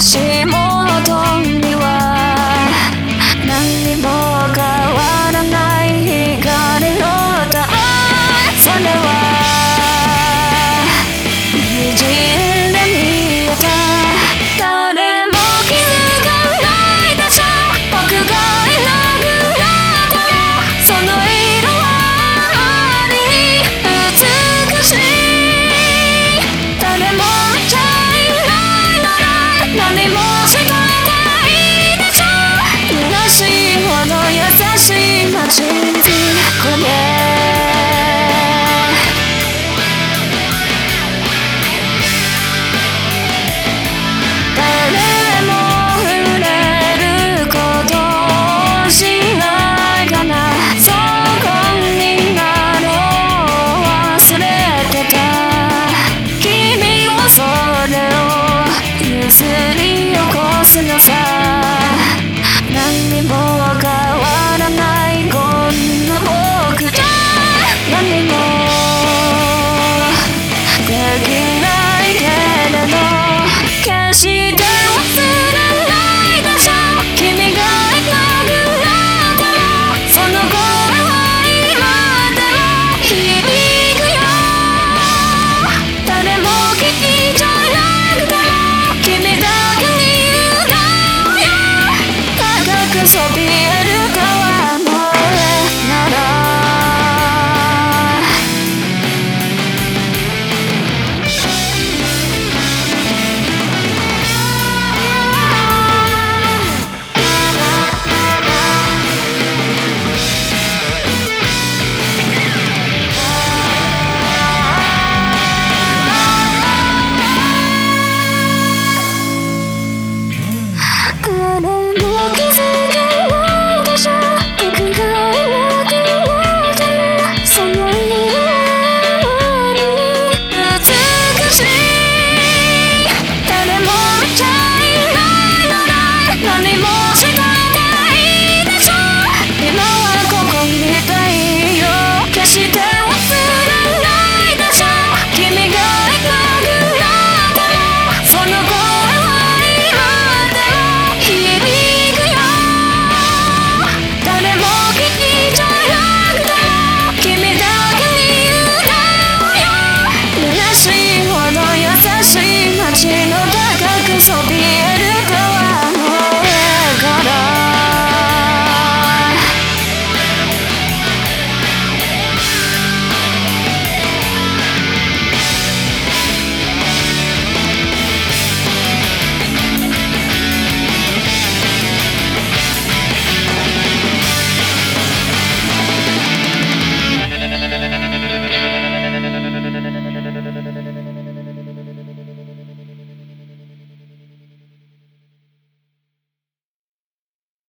しもうどん Thank you.